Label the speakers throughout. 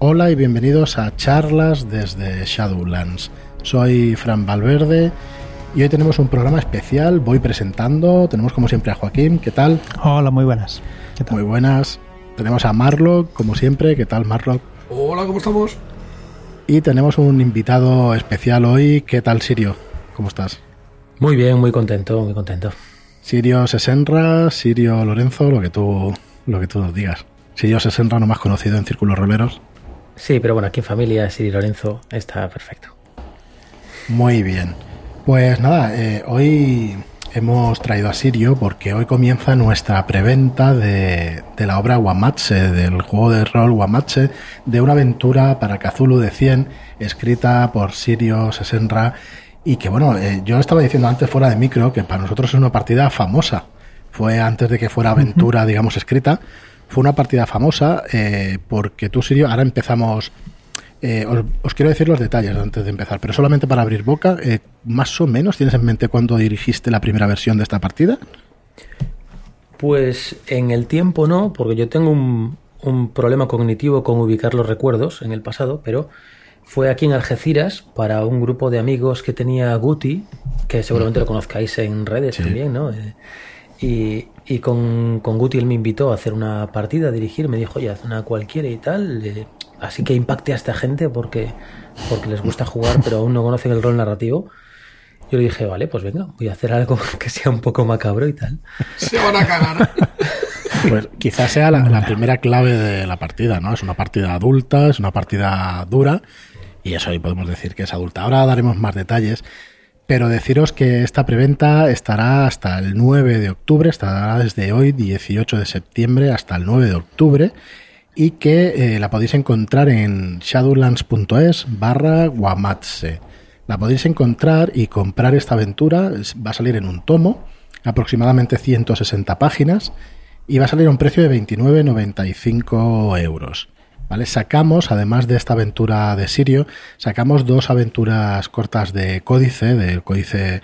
Speaker 1: Hola y bienvenidos a charlas desde Shadowlands. Soy Fran Valverde y hoy tenemos un programa especial. Voy presentando. Tenemos como siempre a Joaquín. ¿Qué tal?
Speaker 2: Hola, muy buenas. ¿Qué tal?
Speaker 1: Muy buenas. Tenemos a Marlock, como siempre. ¿Qué tal, Marlock?
Speaker 3: Hola, ¿cómo estamos?
Speaker 1: Y tenemos un invitado especial hoy. ¿Qué tal, Sirio? ¿Cómo estás?
Speaker 4: Muy bien, muy contento, muy contento.
Speaker 1: Sirio Sesenra, Sirio Lorenzo, lo que tú, lo que tú nos digas. Sirio Sesenra, no más conocido en círculos roleros.
Speaker 4: Sí, pero bueno, aquí en familia, Siri Lorenzo está perfecto.
Speaker 1: Muy bien. Pues nada, eh, hoy hemos traído a Sirio porque hoy comienza nuestra preventa de, de, la obra Wamache, del juego de rol Wamache, de una aventura para Cthulhu de 100, escrita por Sirio Sesenra. Y que bueno, eh, yo estaba diciendo antes fuera de micro que para nosotros es una partida famosa. Fue antes de que fuera aventura, digamos, escrita fue una partida famosa eh, porque tú, Sirio, ahora empezamos... Eh, os, os, quiero decir los detalles antes de empezar, pero solamente para abrir boca, eh, más o menos, ¿tienes en mente cuándo dirigiste la primera versión de esta partida?
Speaker 4: Pues en el tiempo no, porque yo tengo un, un problema cognitivo con ubicar los recuerdos en el pasado, pero fue aquí en Algeciras para un grupo de amigos que tenía Guti, que seguramente lo conozcáis en redes sí. también, ¿no? Eh, y, y, con, con Guti él me invitó a hacer una partida, a dirigir, me dijo, oye, haz una cualquiera y tal. Eh, así que impacte a esta gente porque, porque les gusta jugar, pero aún no conocen el rol narrativo. Yo le dije, vale, pues venga, voy a hacer algo que sea un poco macabro y tal.
Speaker 3: Se van a cagar.
Speaker 1: Pues quizás sea la, la, primera clave de la partida, ¿no? Es una partida adulta, es una partida dura, y eso ahí podemos decir que es adulta. Ahora daremos más detalles, pero deciros que esta preventa estará hasta el 9 de octubre, estará desde hoy, 18 de septiembre, hasta el 9 de octubre, y que eh, la podéis encontrar en shadowlands.es barra guamatse. La podéis encontrar y comprar esta aventura, va a salir en un tomo, aproximadamente 160 páginas, y va a salir a un precio de 29,95 euros. ¿Vale? Sacamos, además de esta aventura de Sirio, sacamos dos aventuras cortas de Códice, del Códice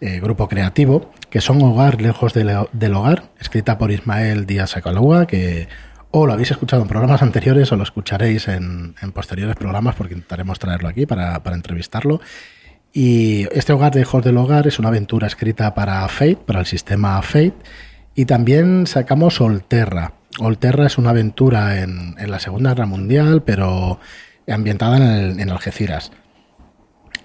Speaker 1: eh, Grupo Creativo, que son Hogar lejos del, Hogar, escrita por Ismael Díaz Acalúa, que o lo habéis escuchado en programas anteriores o lo escucharéis en, en posteriores programas porque intentaremos traerlo aquí para, para, entrevistarlo. Y este Hogar lejos del Hogar es una aventura escrita para Fate, para el sistema Fate, y también sacamos Olterra, Olterra es una aventura en, la Segunda Guerra Mundial, pero ambientada en, Algeciras.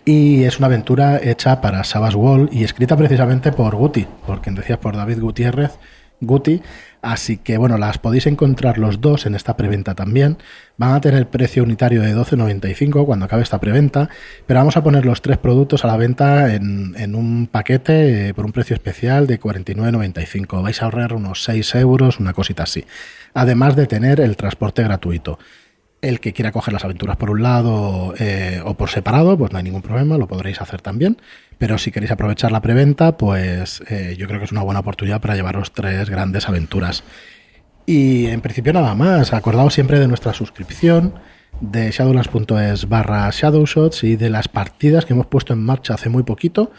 Speaker 1: Y es una aventura hecha para Savage Wall y escrita precisamente por Guti, por quien decías, por David Gutiérrez, Guti. Así que bueno, las podéis encontrar los dos en esta preventa también. Van a tener precio unitario de 12.95 cuando acabe esta preventa, pero vamos a poner los tres productos a la venta en, en un paquete eh, por un precio especial de 49.95. Vais a ahorrar unos 6 euros, una cosita así. Además de tener el transporte gratuito. El que quiera coger las aventuras por un lado eh, o por separado, pues no hay ningún problema, lo podréis hacer también. Pero si queréis aprovechar la preventa, pues eh, yo creo que es una buena oportunidad para llevaros tres grandes aventuras. Y en principio nada más, acordaos siempre de nuestra suscripción de shadowlands.es barra shadowshots y de las partidas que hemos puesto en marcha hace muy poquito.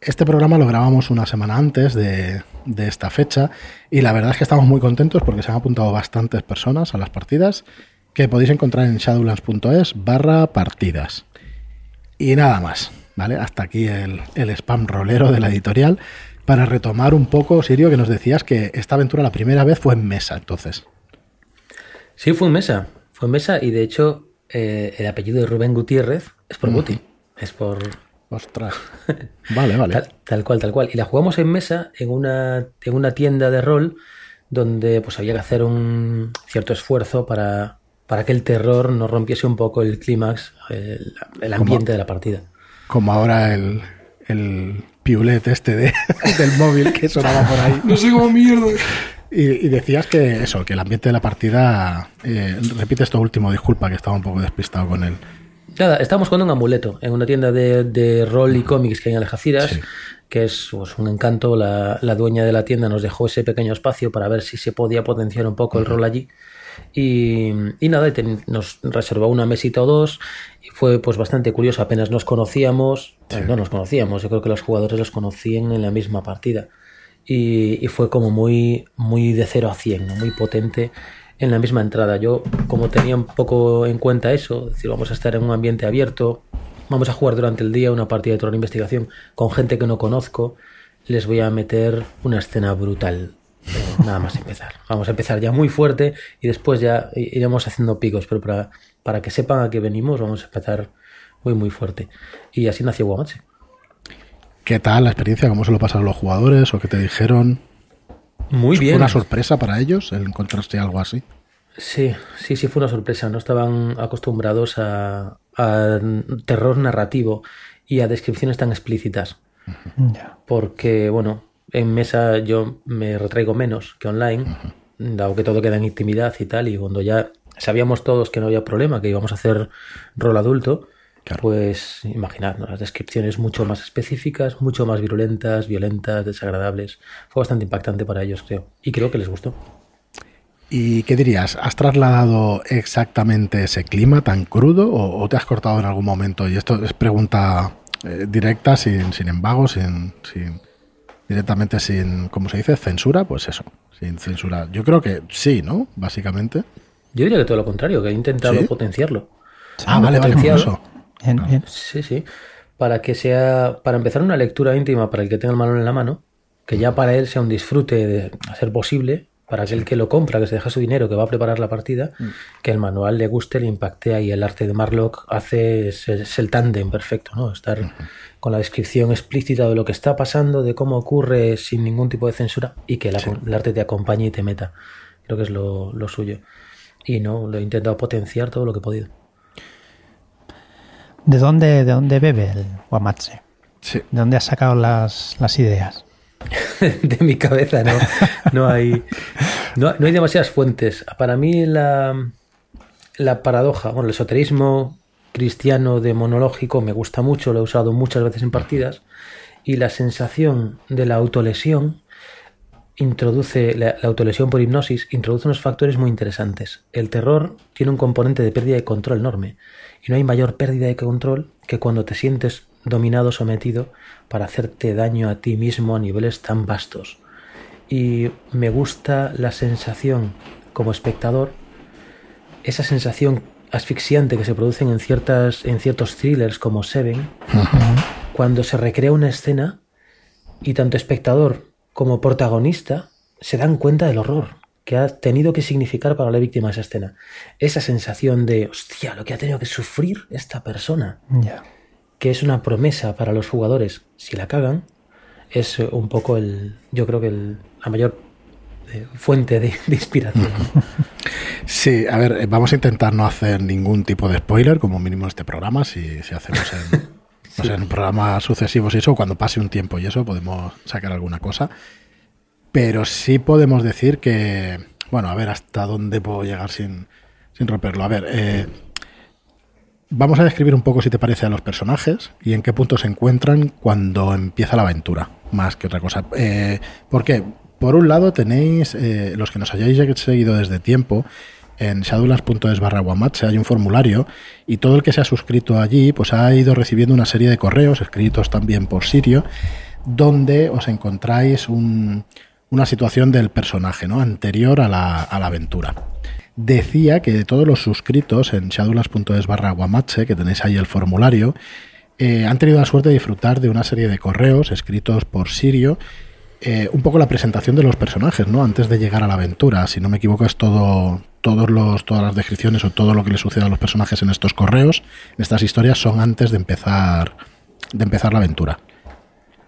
Speaker 1: Este programa lo grabamos una semana antes de, de esta fecha y la verdad es que estamos muy contentos porque se han apuntado bastantes personas a las partidas que podéis encontrar en shadowlands.es barra partidas. Y nada más, ¿vale? Hasta aquí el, el, spam rolero de la editorial. Para retomar un poco, Sirio, que nos decías que esta aventura la primera vez fue en mesa, entonces.
Speaker 4: Sí, fue en mesa. Fue en mesa y de hecho eh, el apellido de Rubén Gutiérrez es por. Guti. Es por...
Speaker 1: Ostras. Vale, vale.
Speaker 4: Tal, tal, cual, tal cual. Y la jugamos en mesa en una, en una tienda de rol donde pues había que hacer un cierto esfuerzo para, para que el terror no rompiese un poco el clímax, el, el, ambiente como, de la partida.
Speaker 1: Como ahora el, el piulet este de, del móvil que sonaba por ahí.
Speaker 3: No sé cómo mierda.
Speaker 1: Y, y, decías que eso, que el ambiente de la partida. Eh, repite esto último, disculpa, que estaba un poco despistado con él.
Speaker 4: Nada, estábamos jugando un amuleto en una tienda de, de rol y cómics que hay en Algeciras. Sí que es pues, un encanto. La, la, dueña de la tienda nos dejó ese pequeño espacio para ver si se podía potenciar un poco el rol allí. Y, y nada, ten, nos reservó una mesita o dos y fue pues bastante curioso, apenas nos conocíamos, sí. no nos conocíamos, yo creo que los jugadores los conocían en la misma partida y, y fue como muy, muy de 0 a 100, ¿no? muy potente en la misma entrada. Yo, como tenía un poco en cuenta eso, es decir, vamos a estar en un ambiente abierto, vamos a jugar durante el día una partida de terror investigación con gente que no conozco, les voy a meter una escena brutal. nada más empezar. Vamos a empezar ya muy fuerte y después ya iremos haciendo picos, pero para, para que sepan a qué venimos vamos a empezar muy muy fuerte. Y así nació Guamache.
Speaker 1: ¿Qué tal la experiencia? ¿Cómo se lo pasaron los jugadores o qué te dijeron?
Speaker 4: Muy
Speaker 1: ¿Fue
Speaker 4: bien.
Speaker 1: una sorpresa para ellos el encontrarse algo así?
Speaker 4: Sí, sí, sí fue una sorpresa. No estaban acostumbrados a, a terror narrativo y a descripciones tan explícitas.
Speaker 2: Ya.
Speaker 4: Porque, bueno, en mesa yo me retraigo menos que online, dado que todo queda en intimidad y tal, y cuando ya sabíamos todos que no había problema, que íbamos a hacer rol adulto,
Speaker 1: Claro.
Speaker 4: pues imaginad, ¿no? las descripciones mucho más específicas, mucho más virulentas, violentas, desagradables. Fue bastante impactante para ellos, creo. Y creo que les gustó.
Speaker 1: ¿Y qué dirías? ¿Has trasladado exactamente ese clima tan crudo o, o te has cortado en algún momento? Y esto es pregunta eh, directa, sin, sin embargo, sin, sin- directamente sin, ¿cómo se dice? Censura, pues eso, sin censura. Yo creo que sí, ¿no? Básicamente.
Speaker 4: Yo diría que todo lo contrario, que he intentado
Speaker 1: ¿Sí?
Speaker 4: potenciarlo.
Speaker 1: ah, vale, vale, por
Speaker 4: potenciado.
Speaker 1: eso.
Speaker 2: Bien, bien.
Speaker 4: Sí, sí. Para que sea, para empezar una lectura íntima para el que tenga el manual en la mano, que ya para él sea un disfrute de a ser posible, para aquel que lo compra, que se deja su dinero, que va a preparar la partida, que el manual le guste, le impacte y el arte de Marlock hace es, es el tándem perfecto, ¿no? Estar con la descripción explícita de lo que está pasando, de cómo ocurre sin ningún tipo de censura y que la- el arte te acompañe y te meta. Creo que es lo, lo suyo. Y no, lo he intentado potenciar todo lo que he podido.
Speaker 2: ¿De dónde, ¿De dónde bebe el Guamache?
Speaker 1: Sí.
Speaker 2: ¿De dónde has sacado las, las ideas?
Speaker 4: de mi cabeza no, no hay no, no hay demasiadas fuentes. Para mí la, la paradoja, bueno, el esoterismo cristiano demonológico me gusta mucho, lo he usado muchas veces en partidas, y la sensación de la autolesión introduce, la, la autolesión por hipnosis introduce unos factores muy interesantes. El terror tiene un componente de pérdida de control enorme, y no hay mayor pérdida de control que cuando te sientes dominado, sometido, para hacerte daño a ti mismo a niveles tan vastos. Y me gusta la sensación como espectador, esa sensación asfixiante que se producen en, ciertas, en ciertos thrillers como Seven, cuando se recrea una escena y tanto espectador como protagonista se dan cuenta del horror que ha tenido que significar para la víctima esa escena. Esa sensación de, hostia, lo que ha tenido que sufrir esta persona que es una promesa para los jugadores si la cagan, es un poco el, yo creo que el- la mayor eh, fuente de, de inspiración.
Speaker 1: Sí, a ver, eh, vamos a intentar no hacer ningún tipo de spoiler, como mínimo en este programa, si, si hacemos en, no sé, en programas sucesivos y eso, cuando pase un tiempo y eso, podemos sacar alguna cosa. Pero sí podemos decir que, bueno, a ver hasta dónde puedo llegar sin, sin romperlo. A ver, eh, vamos a describir un poco, si te parece, a los personajes y en qué punto se encuentran cuando empieza la aventura, más que otra cosa. Eh, ¿Por? Por un lado tenéis, eh, los que nos hayáis seguido desde tiempo, en shadowlands.es barra hay un formulario y todo el que se ha suscrito allí pues ha ido recibiendo una serie de correos escritos también por Sirio donde os encontráis un- una situación del personaje ¿no? anterior a la, a la aventura. Decía que de todos los suscritos en barra guamache, que tenéis ahí el formulario, eh, han tenido la suerte de disfrutar de una serie de correos escritos por Sirio eh, un poco la presentación de los personajes, ¿no? Antes de llegar a la aventura. Si no me equivoco, es todo, todos los, todas las descripciones o todo lo que le sucede a los personajes en estos correos, en estas historias, son antes de empezar, de empezar la aventura.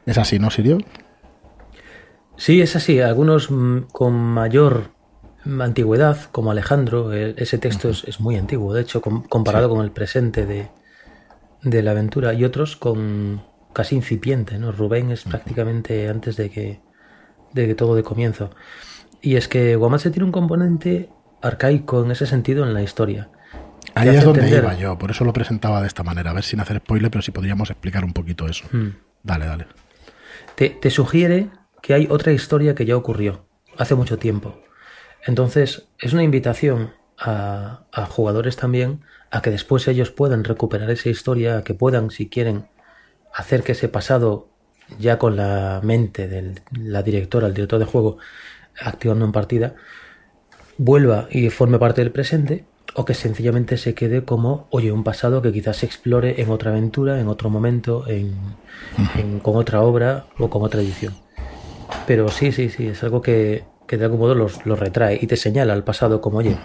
Speaker 1: ¿Es así, no, Sirio?
Speaker 4: Sí, es así. Algunos mm, con mayor mm, antigüedad, como Alejandro, eh, ese texto es, es muy antiguo, de hecho, com- comparado con el presente de, de la aventura, y otros con casi incipiente, ¿no? Rubén es prácticamente antes de que, de que todo de comienzo. Y es que Guamache tiene un componente arcaico en ese sentido en la historia.
Speaker 1: Ahí es donde
Speaker 4: entender-
Speaker 1: iba yo, por eso lo presentaba de esta manera, a ver sin hacer spoiler, pero si podríamos explicar un poquito eso.
Speaker 4: Mm.
Speaker 1: Dale, dale.
Speaker 4: te, te sugiere que hay otra historia que ya ocurrió hace mucho tiempo. Entonces, es una invitación a, a jugadores también a que después ellos puedan recuperar esa historia, a que puedan, si quieren, hacer que ese pasado, ya con la mente de la directora, el director de juego, activando en partida, vuelva y forme parte del presente, o que sencillamente se quede como, oye, un pasado que quizás se explore en otra aventura, en otro momento, en, en- con otra obra o con otra edición. Pero sí, sí, sí, es algo que, que de algún modo los, los retrae y te señala al pasado como, oye,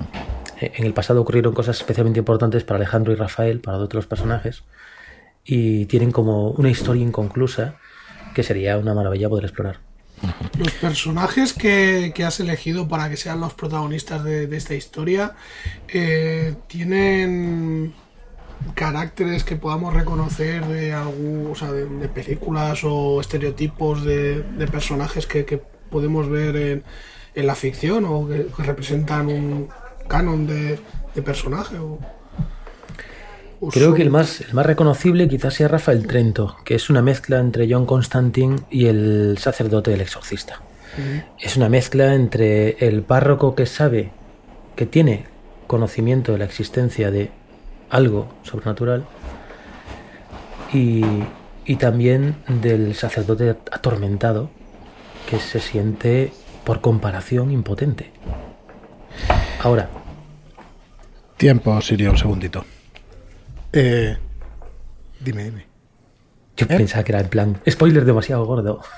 Speaker 4: eh, en el pasado ocurrieron cosas especialmente importantes para Alejandro y Rafael, para los personajes, y tienen como una historia inconclusa que sería una maravilla poder explorar.
Speaker 3: Los personajes que, has elegido para que sean los protagonistas de, esta historia eh, tienen caracteres que podamos reconocer de algún, o sea, de, películas o estereotipos de, personajes que, podemos ver en, la ficción o que, que representan un canon de, personaje. O
Speaker 4: Creo que el más, el más reconocible quizás sea Rafael Trento, que es una mezcla entre John Constantine y el sacerdote del exorcista. Es una mezcla entre el párroco que sabe, que tiene conocimiento de la existencia de algo sobrenatural y, y también del sacerdote atormentado que se siente por comparación impotente. Ahora,
Speaker 1: Tiempo, Sirio, un segundito. Eh, dime, dime.
Speaker 4: yo
Speaker 1: ¿Eh?
Speaker 4: pensaba que era en plan spoiler demasiado gordo.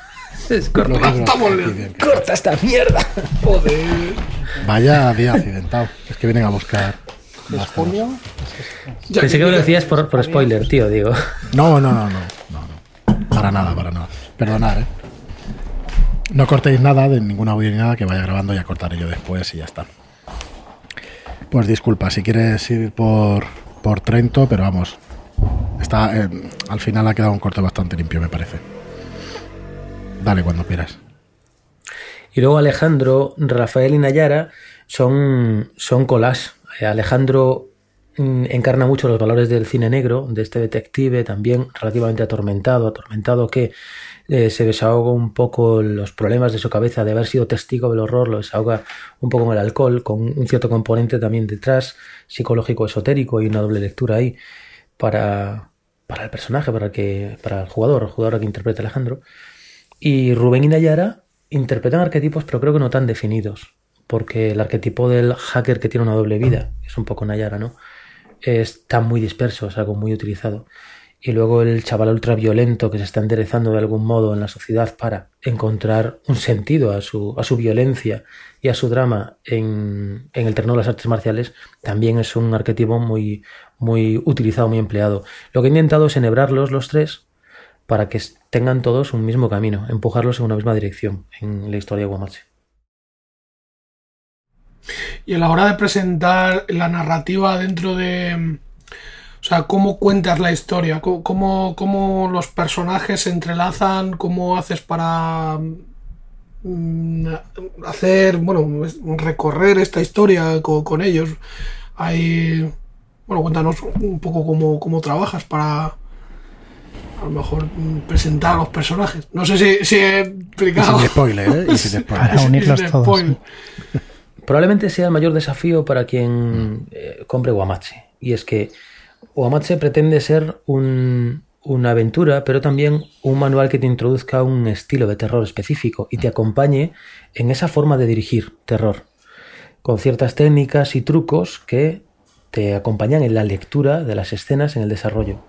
Speaker 4: Es corta, esta mierda.
Speaker 3: Joder.
Speaker 1: Vaya día accidentado. Es que vienen a buscar.
Speaker 2: ¿Es junio?
Speaker 4: Pensé que me lo decías por, por spoiler, tío, digo.
Speaker 1: No, no, no, no, no, no. Para nada, para nada. Perdonad, ¿eh? No cortéis nada de ningún audio ni nada que vaya grabando, ya cortaré yo después y ya está. Pues disculpa, si quieres ir por, por Trento, pero vamos. Está, eh, al final ha quedado un corte bastante limpio, me parece. Dale cuando quieras.
Speaker 4: Y luego Alejandro, Rafael y Nayara son, son collage. Eh, Alejandro mm, encarna mucho los valores del cine negro, de este detective también relativamente atormentado, atormentado que eh, se desahoga un poco los problemas de su cabeza de haber sido testigo del horror, lo desahoga un poco con el alcohol, con un cierto componente también detrás, psicológico esotérico y una doble lectura ahí para, para el personaje, para, que, para el jugador, el jugador que interpreta Alejandro. Y Rubén y Nayara interpretan arquetipos, pero creo que no tan definidos. Porque el arquetipo del hacker que tiene una doble vida, es un poco Nayara, ¿no? Está muy disperso, es algo muy utilizado. Y luego el chaval ultraviolento que se está enderezando de algún modo en la sociedad para encontrar un sentido a su, a su violencia y a su drama en, en el terreno de las artes marciales, también es un arquetipo muy, muy utilizado, muy empleado. Lo que he intentado es enhebrarlos los tres para que tengan todos un mismo camino, empujarlos en una misma dirección en la historia de Guamache.
Speaker 3: Y a la hora de presentar la narrativa dentro de... O sea, cómo cuentas la historia, cómo, cómo, cómo los personajes se entrelazan, cómo haces para mm, hacer, bueno, recorrer esta historia con, con ellos. Hay... Bueno, cuéntanos un poco cómo, cómo trabajas para a lo mejor presentar a los personajes. No sé si, si he
Speaker 1: Y
Speaker 3: explicado.
Speaker 1: sin spoiler, ¿eh? Y sin spoiler.
Speaker 2: Para unirlos
Speaker 3: Sin
Speaker 2: todos.
Speaker 3: spoiler.
Speaker 4: Probablemente sea el mayor desafío para quien eh, compre Guamache. Y es que Guamache pretende ser un- una aventura, pero también un manual que te introduzca un estilo de terror específico y te acompañe en esa forma de dirigir terror, con ciertas técnicas y trucos que te acompañan en la lectura de las escenas, en el desarrollo.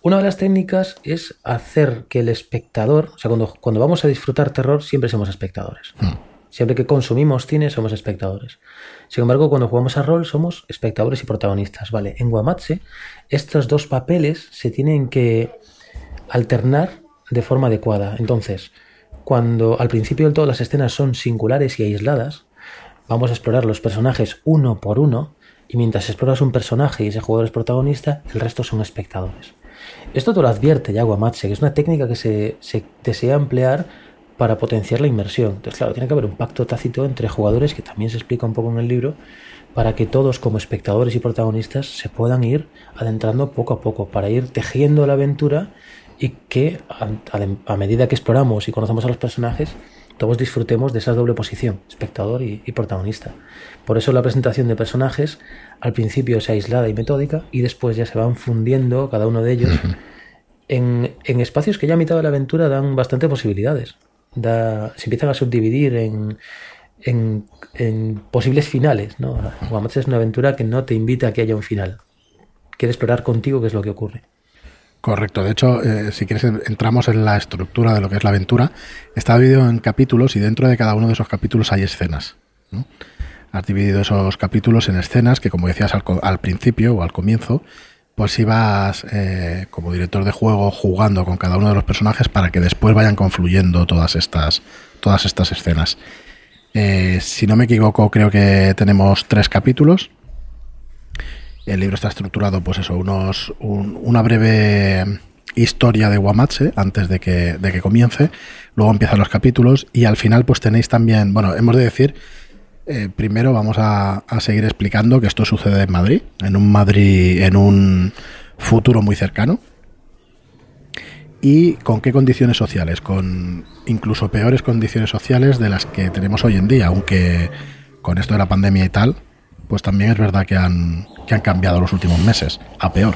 Speaker 4: Una de las técnicas es hacer que el espectador, o sea, cuando, cuando vamos a disfrutar terror, siempre somos espectadores. Siempre que consumimos cine somos espectadores. Sin embargo, cuando jugamos a rol somos espectadores y protagonistas. Vale, en Guamatse estos dos papeles se tienen que alternar de forma adecuada. Entonces, cuando al principio del todo las escenas son singulares y aisladas, vamos a explorar los personajes uno por uno y mientras exploras un personaje y ese jugador es protagonista, el resto son espectadores. Esto te lo advierte ya Guamatse, que es una técnica que se desea emplear para potenciar la inmersión. Entonces, claro, tiene que haber un pacto tácito entre jugadores, que también se explica un poco en el libro, para que todos como espectadores y protagonistas se puedan ir adentrando poco a poco, para ir tejiendo la aventura y que a, a- a medida que exploramos y conocemos a los personajes, todos disfrutemos de esa doble posición, espectador y, y protagonista. Por eso la presentación de personajes al principio es aislada y metódica y después ya se van fundiendo cada uno de ellos en, en espacios que ya a mitad de la aventura dan bastante posibilidades. Se empiezan a subdividir en, en, posibles finales. ¿no? Es una aventura que no te invita a que haya un final. Quiere explorar contigo qué es lo que ocurre.
Speaker 1: Correcto. De hecho, eh, si quieres, en- entramos en la estructura de lo que es la aventura. Está dividido en capítulos y dentro de cada uno de esos capítulos hay escenas. Has dividido esos capítulos en escenas que, como decías al principio o al comienzo, pues ibas eh, como director de juego jugando con cada uno de los personajes para que después vayan confluyendo todas estas, todas estas escenas. Eh, si no me equivoco, creo que tenemos tres capítulos. El libro está estructurado, pues eso, unos, un- una breve historia de Guamatse antes de que, de que comience. Luego empiezan los capítulos y al final, pues tenéis también, bueno, hemos de decir, eh, primero vamos a, a seguir explicando que esto sucede en Madrid, en un Madrid, en un futuro muy cercano. ¿Y con qué condiciones sociales? Con incluso peores condiciones sociales de las que tenemos hoy en día, aunque con esto de la pandemia y tal, pues también es verdad que han, que han cambiado los últimos meses, a peor.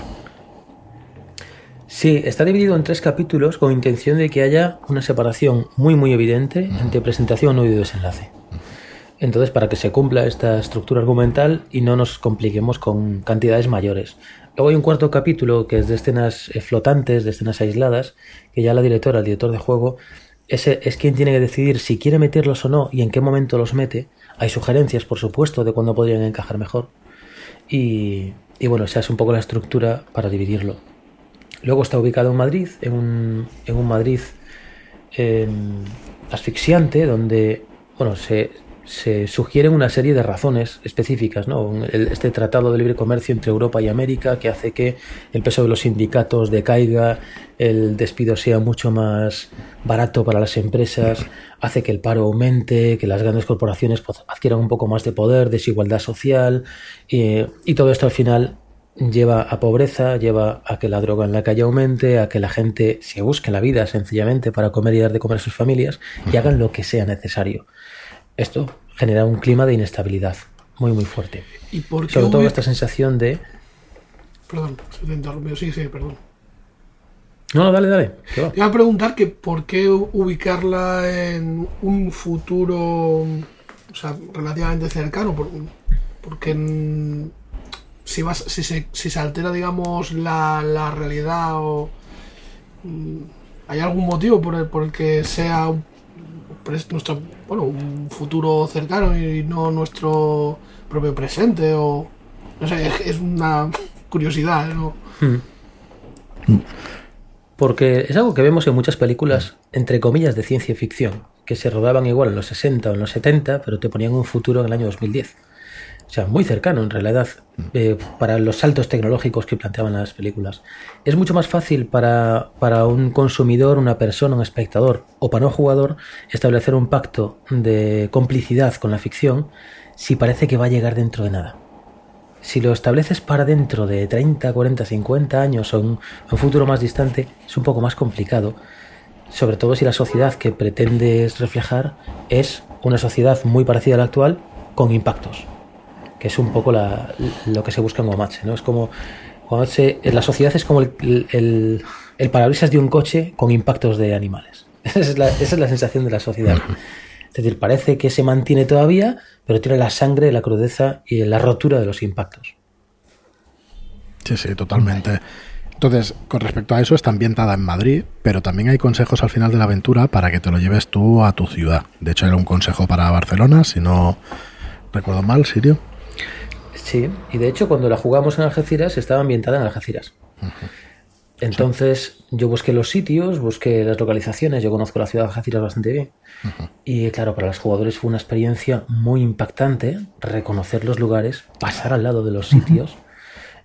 Speaker 4: Sí, está dividido en tres capítulos con intención de que haya una separación muy muy evidente entre presentación y desenlace. Entonces, para que se cumpla esta estructura argumental y no nos compliquemos con cantidades mayores. Luego hay un cuarto capítulo que es de escenas eh, flotantes, de escenas aisladas, que ya la directora, el director de juego, es quien tiene que decidir si quiere meterlos o no y en qué momento los mete. Hay sugerencias, por supuesto, de cuándo podrían encajar mejor. Y, y bueno, esa es un poco la estructura para dividirlo. Luego está ubicado en Madrid, en un, Madrid eh, asfixiante, donde bueno, se, se sugieren una serie de razones específicas. ¿no? El- este tratado de libre comercio entre Europa y América que hace que el peso de los sindicatos decaiga, el despido sea mucho más barato para las empresas, hace que el paro aumente, que las grandes corporaciones pues, adquieran un poco más de poder, desigualdad social, eh, y todo esto al final lleva a pobreza, lleva a que la droga en la calle aumente, a que la gente se busque la vida sencillamente para comer y dar de comer a sus familias y hagan lo que sea necesario. Esto genera un clima de inestabilidad muy muy fuerte.
Speaker 3: ¿Y por qué
Speaker 4: Sobre todo esta sensación de...
Speaker 3: Perdón, se te interrumpió. Sí, sí, perdón.
Speaker 4: No, dale, dale.
Speaker 3: Te iba a preguntar que por qué ubicarla en un futuro, o sea, relativamente cercano, por- porque en- si, vas, si, se, si se altera, digamos, la, la realidad o mm, hay algún motivo por el, por el que sea nuestro, bueno, un futuro cercano y no nuestro propio presente o no sé, es, una curiosidad, ¿no?
Speaker 4: Porque es algo que vemos en muchas películas, entre comillas, de ciencia ficción, que se rodaban igual en los 60 o en los 70, pero te ponían un futuro en el año 2010. O sea, muy cercano en realidad eh, para los saltos tecnológicos que planteaban las películas. Es mucho más fácil para, para un consumidor, una persona, un espectador o para un jugador establecer un pacto de complicidad con la ficción si parece que va a llegar dentro de nada. Si lo estableces para dentro de 30, 40, 50 años o un, un futuro más distante, es un poco más complicado. Sobre todo si la sociedad que pretendes reflejar es una sociedad muy parecida a la actual con impactos. Que es un poco la- lo que se busca en Guamache, ¿no? Es como. Guamache, la sociedad es como el, el, el parabrisas de un coche con impactos de animales. Esa es la, esa es la sensación de la sociedad. Es decir, parece que se mantiene todavía, pero tiene la sangre, la crudeza y la rotura de los impactos.
Speaker 1: Sí, sí, totalmente. Entonces, con respecto a eso, está ambientada en Madrid, pero también hay consejos al final de la aventura para que te lo lleves tú a tu ciudad. De hecho, era un consejo para Barcelona, si no recuerdo mal, Sirio.
Speaker 4: Sí, y de hecho cuando la jugamos en Algeciras estaba ambientada en Algeciras. Entonces yo busqué los sitios, busqué las localizaciones, yo conozco la ciudad de Algeciras bastante bien. Y claro, para los jugadores fue una experiencia muy impactante reconocer los lugares, pasar al lado de los sitios.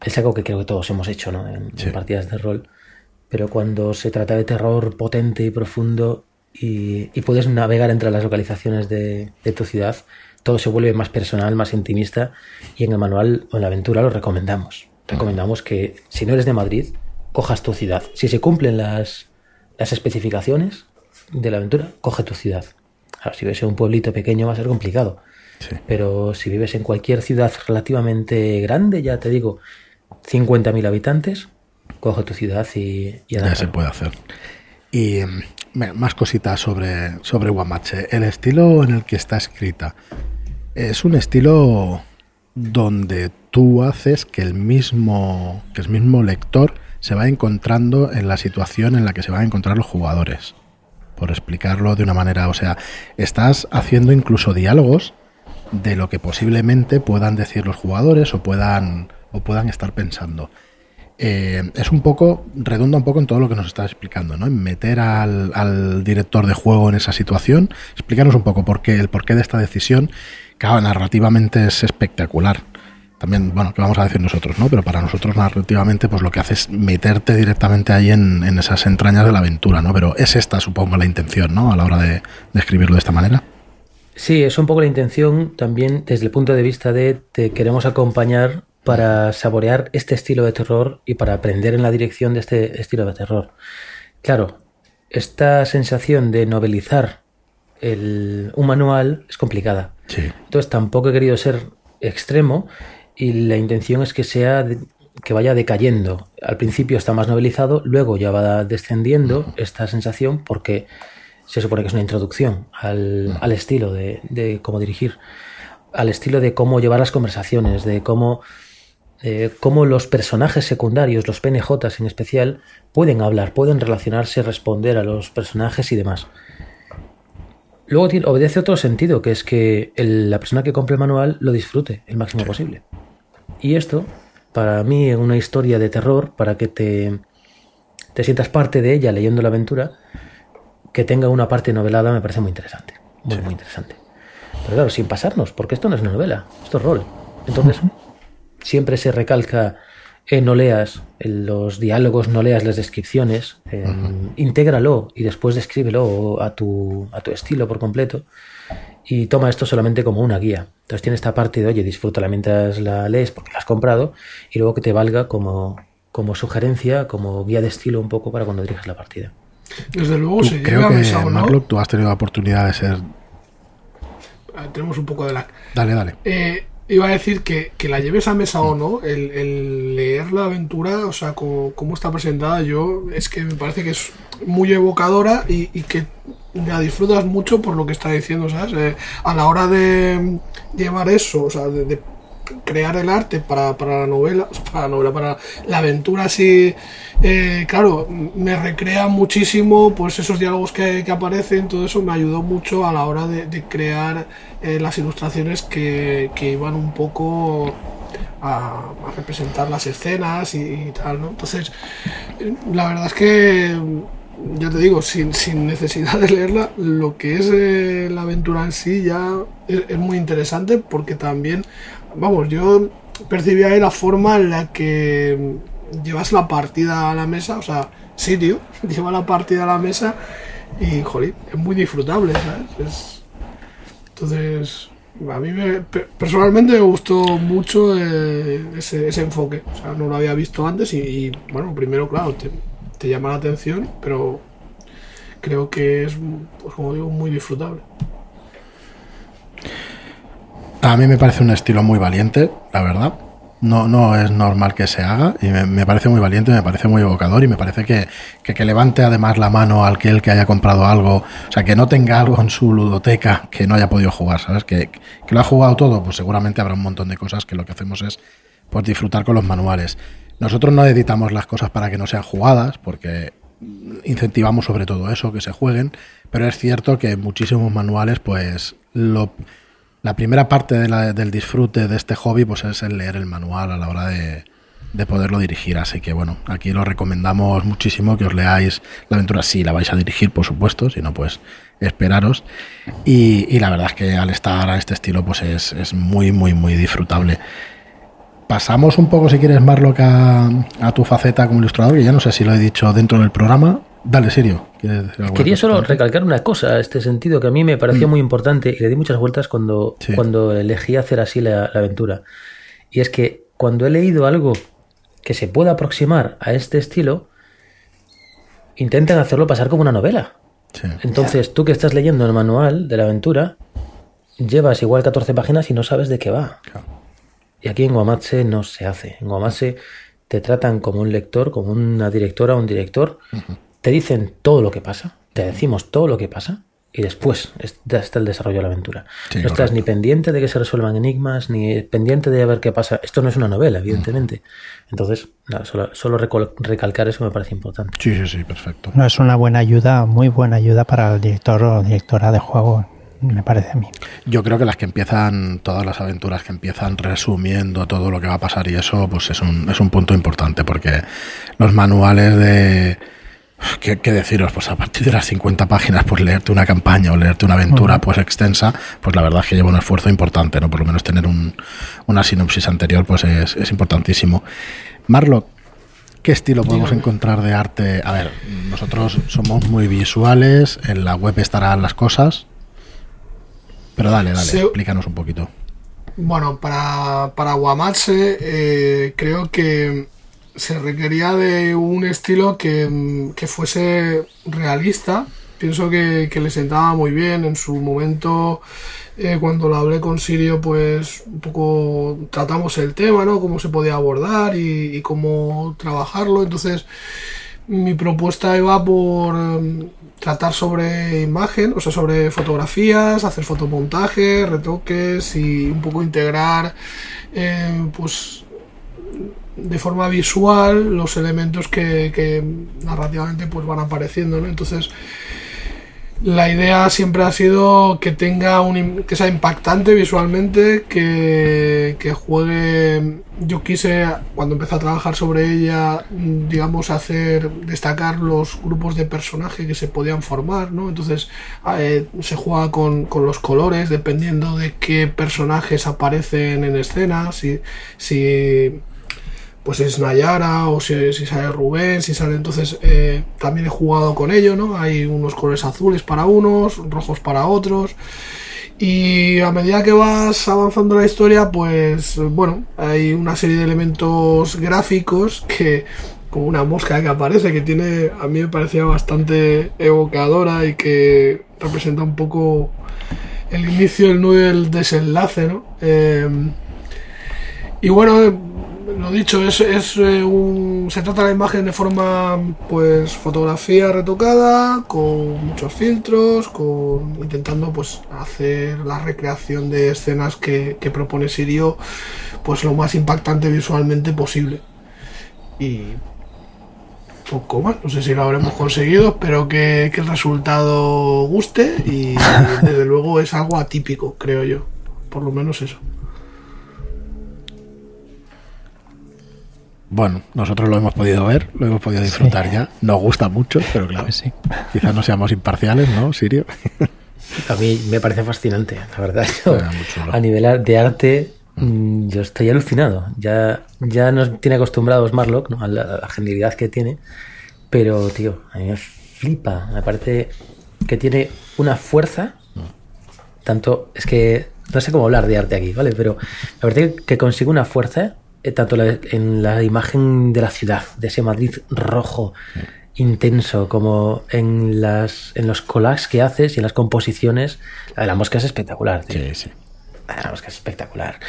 Speaker 4: Es algo que creo que todos hemos hecho ¿no? en, en
Speaker 1: Sí.
Speaker 4: partidas de rol. Pero cuando se trata de terror potente y profundo y, y puedes navegar entre las localizaciones de, de tu ciudad, todo se vuelve más personal, más intimista. Y en el manual o en la aventura lo recomendamos. Recomendamos que si no eres de Madrid, cojas tu ciudad. Si se cumplen las, las especificaciones de la aventura, coge tu ciudad. Ahora, si vives en un pueblito pequeño va a ser complicado.
Speaker 1: Sí.
Speaker 4: Pero si vives en cualquier ciudad relativamente grande, ya te digo, 50.000 habitantes, coge tu ciudad y, y
Speaker 1: Ya se puede hacer. Y mm, Venga, más cositas sobre, sobre Guamache. El estilo en el que está escrita es un estilo donde tú haces que el mismo, que el mismo lector se va encontrando en la situación en la que se van a encontrar los jugadores. Por explicarlo de una manera, o sea, estás haciendo incluso diálogos de lo que posiblemente puedan decir los jugadores o puedan, o puedan estar pensando. Eh, es un poco, redunda un poco en todo lo que nos estás explicando, ¿no? En meter al, al director de juego en esa situación, explicarnos un poco por qué, el porqué de esta decisión. Claro, narrativamente es espectacular. También, bueno, que vamos a decir nosotros, ¿no? Pero para nosotros narrativamente, pues lo que hace es meterte directamente ahí en, en esas entrañas de la aventura, ¿no? Pero es esta, supongo, la intención, ¿no? A la hora de, de escribirlo de esta manera.
Speaker 4: Sí, es un poco la intención también desde el punto de vista de te queremos acompañar para saborear este estilo de terror y para aprender en la dirección de este estilo de terror. Claro, esta sensación de novelizar el, un manual es complicada.
Speaker 1: Sí.
Speaker 4: Entonces tampoco he querido ser extremo y la intención es que sea de- que vaya decayendo. Al principio está más novelizado, luego ya va descendiendo esta sensación porque se supone que es una introducción al, al estilo de, de cómo dirigir, al estilo de cómo llevar las conversaciones, de cómo, eh, cómo los personajes secundarios, los PNJs en especial, pueden hablar, pueden relacionarse, responder a los personajes y demás. Luego tiene- obedece otro sentido, que es que el- la persona que compre el manual lo disfrute el máximo posible. Y esto, para mí, en una historia de terror, para que te, te sientas parte de ella leyendo la aventura, que tenga una parte novelada me parece muy interesante. Muy, muy interesante. Pero claro, sin pasarnos, porque esto no es una novela, esto es rol. Entonces, siempre se recalca eh, no leas en los diálogos, no leas las descripciones, eh, intégralo y después descríbelo a tu, a tu estilo por completo y toma esto solamente como una guía. Entonces tiene esta parte de, oye, disfrútala mientras la lees porque la has comprado y luego que te valga como, como sugerencia, como guía de estilo un poco para cuando dirijas la partida.
Speaker 3: Desde luego,
Speaker 1: Tú-
Speaker 3: se llega
Speaker 1: creo que,
Speaker 3: no.
Speaker 1: Tú has tenido la oportunidad de ser...
Speaker 3: Ah, Tenemos un poco de lag.
Speaker 1: Dale, dale.
Speaker 3: Eh, iba a decir que, que la lleves a mesa o no, el, el leer la aventura, o sea, como, cómo está presentada, yo es que me parece que es muy evocadora y, y que la disfrutas mucho por lo que está diciendo, ¿sabes? Eh, a la hora de llevar eso, o sea, de, de crear el arte para, para la novela, para la novela, para la aventura así, eh, claro, me recrea muchísimo pues esos diálogos que, que aparecen, todo eso me ayudó mucho a la hora de, crear eh, las ilustraciones que, que iban un poco a, representar las escenas y, tal, ¿no? Entonces, la verdad es que ya te digo, sin, sin necesidad de leerla, lo que es eh, la aventura en sí ya es muy interesante porque también, vamos, yo percibí ahí la forma en la que llevas la partida a la mesa, o sea, Sirio lleva la partida a la mesa y, jolín, es muy disfrutable, ¿sabes? Es- entonces, a mí me- pe- personalmente me gustó mucho eh, ese, enfoque, o sea, no lo había visto antes y, y, bueno, primero, claro, te, te llama la atención, pero creo que es, pues como digo, muy disfrutable.
Speaker 1: A mí me parece un estilo muy valiente, la verdad. No, no es normal que se haga y me, parece muy valiente, me parece muy evocador y me parece que, que, levante además la mano al que que haya comprado algo, o sea, que no tenga algo en su ludoteca que no haya podido jugar, ¿sabes? Que, que lo ha jugado todo, pues seguramente habrá un montón de cosas que lo que hacemos es pues disfrutar con los manuales. Nosotros no editamos las cosas para que no sean jugadas, porque incentivamos sobre todo eso, que se jueguen, pero es cierto que muchísimos manuales, pues lo, la primera parte del disfrute de este hobby, pues es el leer el manual a la hora de, de poderlo dirigir. Así que bueno, aquí lo recomendamos muchísimo que os leáis la aventura, si la vais a dirigir, por supuesto, si no, pues esperaros. Y, y la verdad es que al estar a este estilo, pues es, es muy, muy, muy disfrutable. Pasamos un poco, si quieres, Marlock, a, a tu faceta como ilustrador, que ya no sé si lo he dicho dentro del programa. Dale, Sirio. ¿quieres decir alguna
Speaker 4: Quería solo recalcar una cosa a este sentido que a mí me pareció muy importante y le di muchas vueltas cuando,
Speaker 1: Sí.
Speaker 4: cuando elegí hacer así la, la aventura. Y es que cuando he leído algo que se pueda aproximar a este estilo, intentan hacerlo pasar como una novela.
Speaker 1: Sí.
Speaker 4: Entonces, tú que estás leyendo el manual de la aventura, llevas igual 14 páginas y no sabes de qué va.
Speaker 1: Claro.
Speaker 4: Y aquí en Guamatse no se hace. En Guamatse te tratan como un lector, como una directora o un director, te dicen todo lo que pasa, te decimos todo lo que pasa y después está el desarrollo de la aventura.
Speaker 1: Sí,
Speaker 4: no estás
Speaker 1: correcto.
Speaker 4: ni pendiente de que se resuelvan enigmas, ni pendiente de ver qué pasa. Esto no es una novela, evidentemente. Entonces, nada, solo, solo recalcar eso me parece importante.
Speaker 1: Sí, sí, sí, perfecto.
Speaker 2: No es una buena ayuda, muy buena ayuda para el director o directora de juego, me parece a mí.
Speaker 1: Yo creo que las que empiezan, todas las aventuras que empiezan resumiendo todo lo que va a pasar y eso, pues es un, es un punto importante porque los manuales de... ¿Qué, qué deciros? Pues a partir de las 50 páginas, pues leerte una campaña o leerte una aventura pues extensa, pues la verdad es que lleva un esfuerzo importante, ¿no? Por lo menos tener un- una sinopsis anterior, pues es, es importantísimo. Marlock, ¿qué estilo podemos
Speaker 3: Dígame.
Speaker 1: encontrar de arte? A ver, nosotros somos muy visuales, en la web estarán las cosas, pero dale, dale,
Speaker 3: Se-
Speaker 1: explícanos un poquito.
Speaker 3: Bueno, para, para Guamatse eh, creo que se requería de un estilo que, que fuese realista. Pienso que, que le sentaba muy bien en su momento. eh, cuando lo hablé con Sirio, pues un poco tratamos el tema, ¿no? Cómo se podía abordar y, cómo trabajarlo. Entonces, mi propuesta iba por em, tratar sobre imagen, o sea, sobre fotografías, hacer fotomontaje, retoques y un poco integrar, eh, pues, de forma visual los elementos que, que narrativamente pues van apareciendo. Entonces, la idea siempre ha sido que tenga un que sea impactante visualmente, que, que juegue. Yo quise, cuando empecé a trabajar sobre ella, digamos, hacer destacar los grupos de personajes que se podían formar, ¿no? Entonces eh, se juega con, con los colores, dependiendo de qué personajes aparecen en escena, si, si pues es Nayara o si, sale Rubén, si sale entonces eh, también he jugado con ello, ¿no? Hay unos colores azules para unos, rojos para otros. Y a medida que vas avanzando la historia, pues bueno, hay una serie de elementos gráficos que, como una mosca que aparece, que tiene, a mí me parecía bastante evocadora y que representa un poco el inicio, el nudo desenlace, ¿no? Eh, y bueno, lo dicho, es, es eh, un, se trata la imagen de forma, pues, fotografía retocada, con muchos filtros, con intentando, pues, hacer la recreación de escenas que, que propone Sirio, pues, lo más impactante visualmente posible. Y poco más, no sé si lo habremos conseguido, espero que, que el resultado guste y desde luego es algo atípico, creo yo, por lo menos eso.
Speaker 1: Bueno, nosotros lo hemos podido ver, lo hemos podido disfrutar ya. Nos gusta mucho, pero claro,
Speaker 2: sí.
Speaker 1: quizás no seamos imparciales, ¿no, Sirio?
Speaker 4: A mí me parece fascinante, la verdad. Yo, a nivel de arte, mm, yo estoy alucinado. Ya, ya nos tiene acostumbrados Marlock ¿no? a, la, a la genialidad que tiene, pero, tío, a mí me flipa. Me parece que tiene una fuerza. Tanto, es que no sé cómo hablar de arte aquí, ¿vale? Pero me parece que consigue una fuerza, tanto la- en la imagen de la ciudad, de ese Madrid rojo, intenso, como en las en los collages que haces y en las composiciones. La de la mosca es espectacular, tío.
Speaker 1: Sí, sí.
Speaker 4: La de la mosca es espectacular.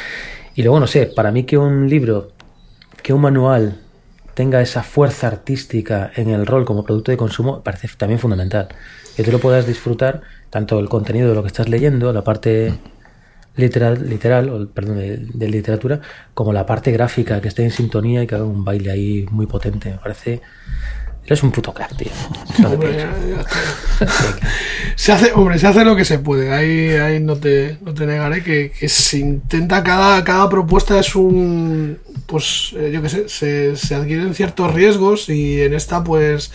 Speaker 4: Y luego, no sé, para mí que un libro, que un manual tenga esa fuerza artística en el rol como producto de consumo, parece también fundamental. Que tú lo puedas disfrutar, tanto el contenido de lo que estás leyendo, la parte literal, literal o, perdón, de, de literatura, como la parte gráfica, que esté en sintonía y que haga un baile ahí muy potente. Me parece... Eres un puto crack, tío. Que
Speaker 3: Hombre, ya- ya se hace, hombre, se hace lo que se puede. Ahí, ahí no te, no te negaré que, que se intenta cada, cada propuesta es un pues eh, yo qué sé, se, se adquieren ciertos riesgos y en esta pues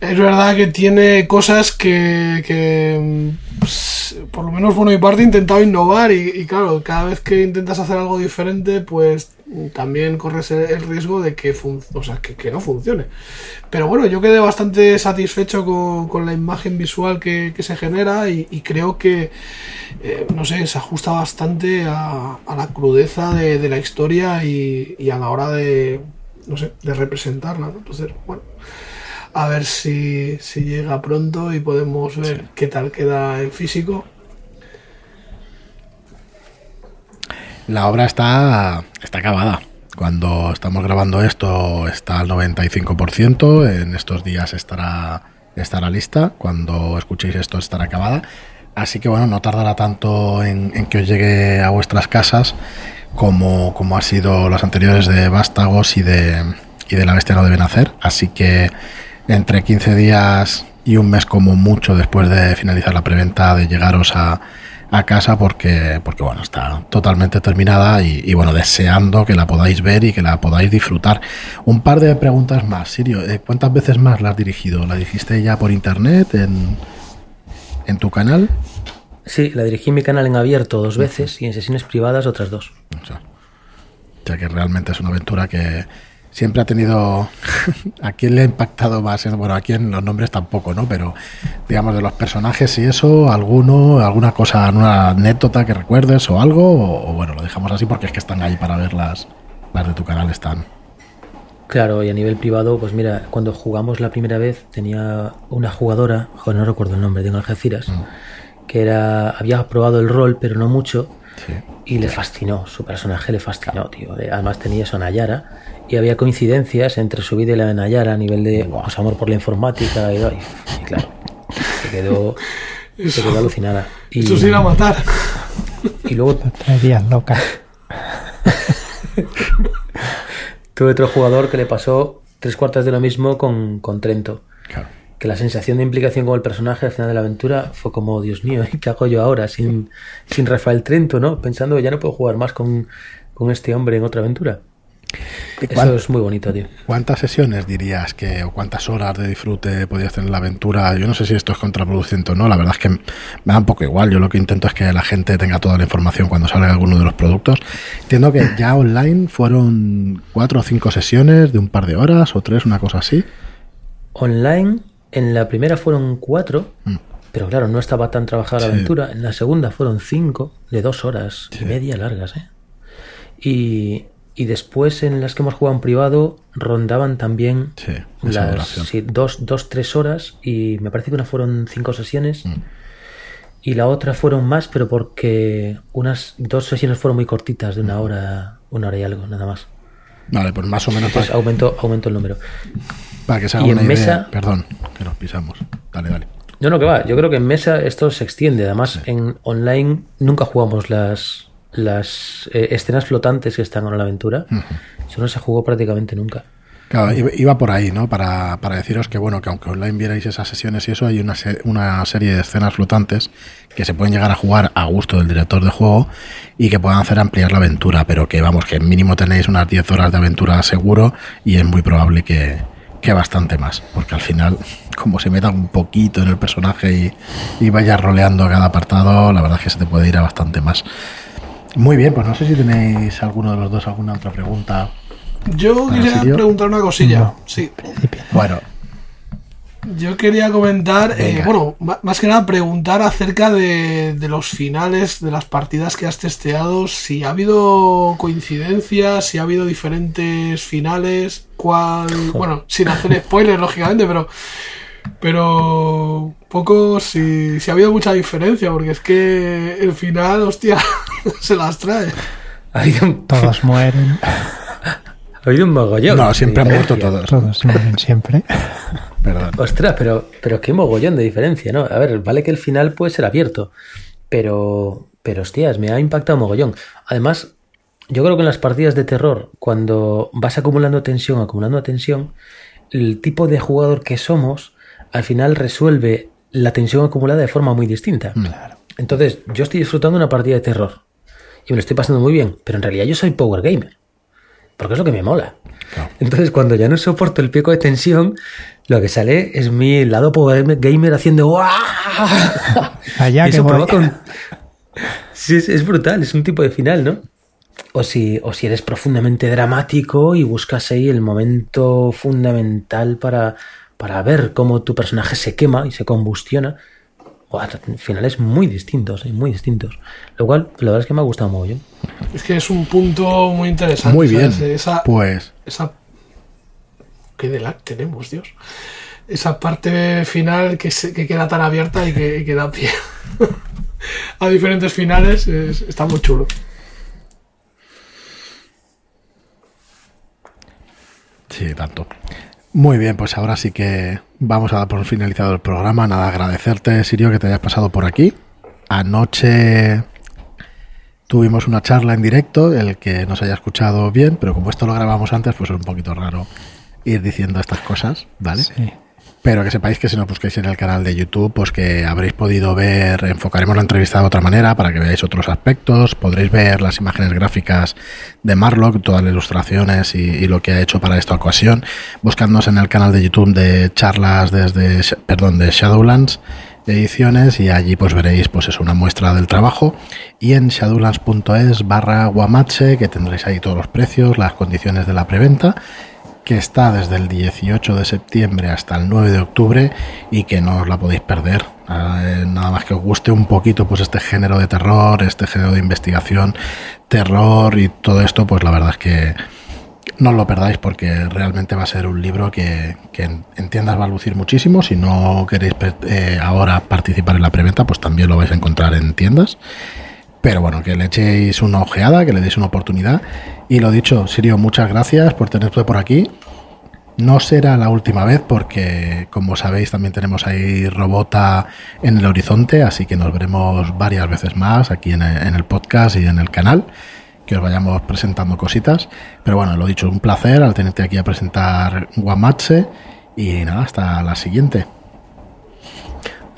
Speaker 3: es verdad que tiene cosas que, mm, pues, por lo menos por mi parte he intentado innovar y, claro, cada vez que intentas hacer algo diferente pues mm, también corres el riesgo de que, o sea, que, que no funcione. Pero bueno, yo quedé bastante satisfecho con, con la imagen visual que, que se genera y, creo que, eh, no sé, se ajusta bastante a, a la crudeza de, la historia y, a la hora de, no sé, de representarla. Entonces, bueno, a ver si, si llega pronto y podemos ver qué tal queda en físico.
Speaker 1: La obra está, está acabada. Cuando estamos grabando esto está al 95%, en estos días estará, estará lista, cuando escuchéis esto estará acabada. Así que bueno, no tardará tanto en, en que os llegue a vuestras casas como, como ha sido las anteriores de Vástagos y de, y de La Bestia no deben hacer. Así que entre 15 días y un mes como mucho después de finalizar la preventa de llegaros a, a casa porque, porque bueno, está totalmente terminada y, y, bueno, deseando que la podáis ver y que la podáis disfrutar. Un par de preguntas más, Sirio. eh, ¿Cuántas veces más la has dirigido? ¿La dirigiste ya por internet en, en tu canal?
Speaker 4: Sí, la dirigí en mi canal en abierto dos veces y en sesiones privadas otras dos.
Speaker 1: O sea, ya que realmente es una aventura que siempre ha tenido. ¿A quién le ha impactado más? Bueno, a quién los nombres tampoco, ¿no? Pero digamos de los personajes y eso, alguno, alguna cosa, una anécdota que recuerdes o algo, o, o bueno, lo dejamos así porque es que están ahí para verlas. Las de tu canal están.
Speaker 4: Claro, y a nivel privado, pues mira, cuando jugamos la primera vez tenía una jugadora, joder, no recuerdo el nombre, de Algeciras, mm. que era había probado el rol, pero no mucho,
Speaker 1: Sí.
Speaker 4: y le fascinó, su personaje le fascinó, tío. Además tenía eso Nayara y había coincidencias entre su vida y la de Nayara a nivel de pues, amor por la informática y, y- y claro, se quedó, se quedó alucinada. Y,
Speaker 3: Eso se irá a matar.
Speaker 4: y luego
Speaker 2: Tres días loca.
Speaker 4: tuve otro jugador que le pasó tres cuartas de lo mismo con, con Trento.
Speaker 1: Claro.
Speaker 4: que la sensación de implicación con el personaje al final de la aventura fue como, Dios mío, ¿qué hago yo ahora sin, sin Rafael Trento, ¿no? Pensando que ya no puedo jugar más con, con este hombre en otra aventura. Eso es muy bonito, tío.
Speaker 1: ¿Cuántas sesiones dirías que, o cuántas horas de disfrute podías tener la aventura? Yo no sé si esto es contraproducente o no, la verdad es que me da un poco igual. Yo lo que intento es que la gente tenga toda la información cuando salga alguno de los productos. Entiendo que ya online fueron cuatro o cinco sesiones de un par de horas o tres, una cosa así.
Speaker 4: Online, en la primera fueron cuatro,
Speaker 1: Mm.
Speaker 4: pero claro, no estaba tan trabajada la aventura. En la segunda fueron cinco, de dos horas
Speaker 1: Sí.
Speaker 4: y media largas, ¿eh? Y, y después en las que hemos jugado en privado rondaban también
Speaker 1: Sí,
Speaker 4: las sí, dos, dos, tres horas y me parece que una fueron cinco sesiones
Speaker 1: Mm.
Speaker 4: y la otra fueron más, pero porque unas dos sesiones fueron muy cortitas, de una hora, una hora y algo, nada más.
Speaker 1: Vale, pues más o menos
Speaker 4: Entonces
Speaker 1: para,
Speaker 4: aumentó, aumentó el número.
Speaker 1: para que se haga
Speaker 4: y en
Speaker 1: una idea.
Speaker 4: mesa-
Speaker 1: Perdón, que nos pisamos. Dale, dale.
Speaker 4: No, no, que va. Yo creo que en mesa esto se extiende. Además, en online nunca jugamos las, las eh, escenas flotantes que están en la aventura. Eso no se jugó prácticamente nunca.
Speaker 1: Claro, iba- por ahí, ¿no? Para, para deciros que, bueno, que aunque online vierais esas sesiones y eso, hay una, se- una serie de escenas flotantes que se pueden llegar a jugar a gusto del director de juego y que puedan hacer ampliar la aventura, pero que, vamos, que mínimo tenéis unas 10 horas de aventura seguro y es muy probable que, que bastante más, porque al final, como se meta un poquito en el personaje y, y vaya roleando cada apartado, la verdad es que se te puede ir a bastante más. Muy bien, pues no sé si tenéis alguno de los dos alguna otra pregunta.
Speaker 3: Yo
Speaker 1: ¿Para
Speaker 3: quería
Speaker 1: Sirio?
Speaker 3: preguntar una cosilla.
Speaker 2: No.
Speaker 3: Sí.
Speaker 1: Bueno,
Speaker 3: Yo quería comentar, eh, bueno, más que nada preguntar acerca de, de los finales de las partidas que has testeado, si ha habido coincidencias, si ha habido diferentes finales, cuál, bueno, sin hacer spoilers, lógicamente, pero, pero poco si, si ha habido mucha diferencia, porque es que el final, hostia, se las trae.
Speaker 4: Ha habido un,
Speaker 2: Todos mueren,
Speaker 4: ha habido un mogollón.
Speaker 1: no, siempre han muerto todos.
Speaker 2: todos mueren siempre.
Speaker 1: Perdón.
Speaker 4: Ostras, pero, pero qué mogollón de diferencia, ¿no? A ver, vale que el final puede ser abierto, pero, pero hostias, me ha impactado mogollón. Además, yo creo que en las partidas de terror, cuando vas acumulando tensión, acumulando tensión, el tipo de jugador que somos, al final resuelve la tensión acumulada de forma muy distinta. Entonces, yo estoy disfrutando una partida de terror y me lo estoy pasando muy bien, pero en realidad yo soy power gamer, porque es lo que me mola.
Speaker 1: Claro.
Speaker 4: Entonces, cuando ya no soporto el pico de tensión, lo que sale es mi lado power gamer haciendo ¡guau!
Speaker 2: Allá
Speaker 4: Y
Speaker 2: que
Speaker 4: eso
Speaker 2: voy.
Speaker 4: provoca un- Sí, es, es brutal, es un tipo de final, ¿no? O si, o si eres profundamente dramático y buscas ahí el momento fundamental para, para ver cómo tu personaje se quema y se combustiona. Finales muy distintos, ¿eh? muy distintos. Lo cual, la verdad es que me ha gustado mucho.
Speaker 3: Es que es un punto muy interesante.
Speaker 1: Muy bien.
Speaker 3: ¿sabes? Esa,
Speaker 1: Pues
Speaker 3: esa qué de lag tenemos Dios esa parte final que, se- que queda tan abierta y que, y que da pie a diferentes finales es- está muy chulo
Speaker 1: Sí, tanto. Muy bien, pues ahora sí que vamos a dar por finalizado el programa. Nada, agradecerte, Sirio, que te hayas pasado por aquí. Anoche tuvimos una charla en directo, el que nos haya escuchado bien, pero como esto lo grabamos antes, pues es un poquito raro ir diciendo estas cosas, ¿vale?
Speaker 2: Sí.
Speaker 1: Pero que sepáis que si nos busquéis en el canal de YouTube, pues que habréis podido ver, enfocaremos la entrevista de otra manera para que veáis otros aspectos, podréis ver las imágenes gráficas de Marlock, todas las ilustraciones y, lo que ha hecho para esta ocasión, buscándonos en el canal de YouTube de charlas desde, perdón, de Shadowlands ediciones y allí pues veréis pues es una muestra del trabajo. Y en shadowlands.es barra guamache que tendréis ahí todos los precios, las condiciones de la preventa que está desde el 18 de septiembre hasta el 9 de octubre y que no os la podéis perder. Eh, nada más que os guste un poquito pues este género de terror, este género de investigación, terror y todo esto, pues la verdad es que no os lo perdáis porque realmente va a ser un libro que, que en, en tiendas va a lucir muchísimo. Si no queréis eh, ahora participar en la preventa, pues también lo vais a encontrar en tiendas. Pero bueno, que le echéis una ojeada, que le deis una oportunidad. Y lo dicho, Sirio, muchas gracias por tenerte por aquí. No será la última vez porque, como sabéis, también tenemos ahí Robota en el horizonte, así que nos veremos varias veces más aquí en el, podcast y en el canal, que os vayamos presentando cositas. Pero bueno, lo dicho, un placer al tenerte aquí a presentar Guamache y nada, hasta la siguiente.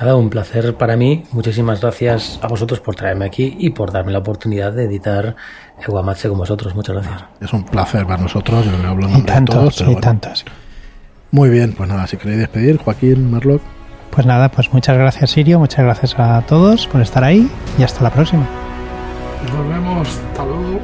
Speaker 4: Nada, un placer para mí. Muchísimas gracias a vosotros por traerme aquí y por darme la oportunidad de editar Guamache con vosotros. Muchas gracias.
Speaker 1: Es un placer para nosotros, yo hablo en
Speaker 2: Y tantos,
Speaker 1: todos.
Speaker 2: y
Speaker 1: bueno.
Speaker 2: tantos.
Speaker 1: Muy bien, pues nada, si queréis despedir, Joaquín, Marlock.
Speaker 2: Pues nada, pues muchas gracias Sirio, muchas gracias a todos por estar ahí y hasta la próxima.
Speaker 3: Nos vemos. Hasta luego.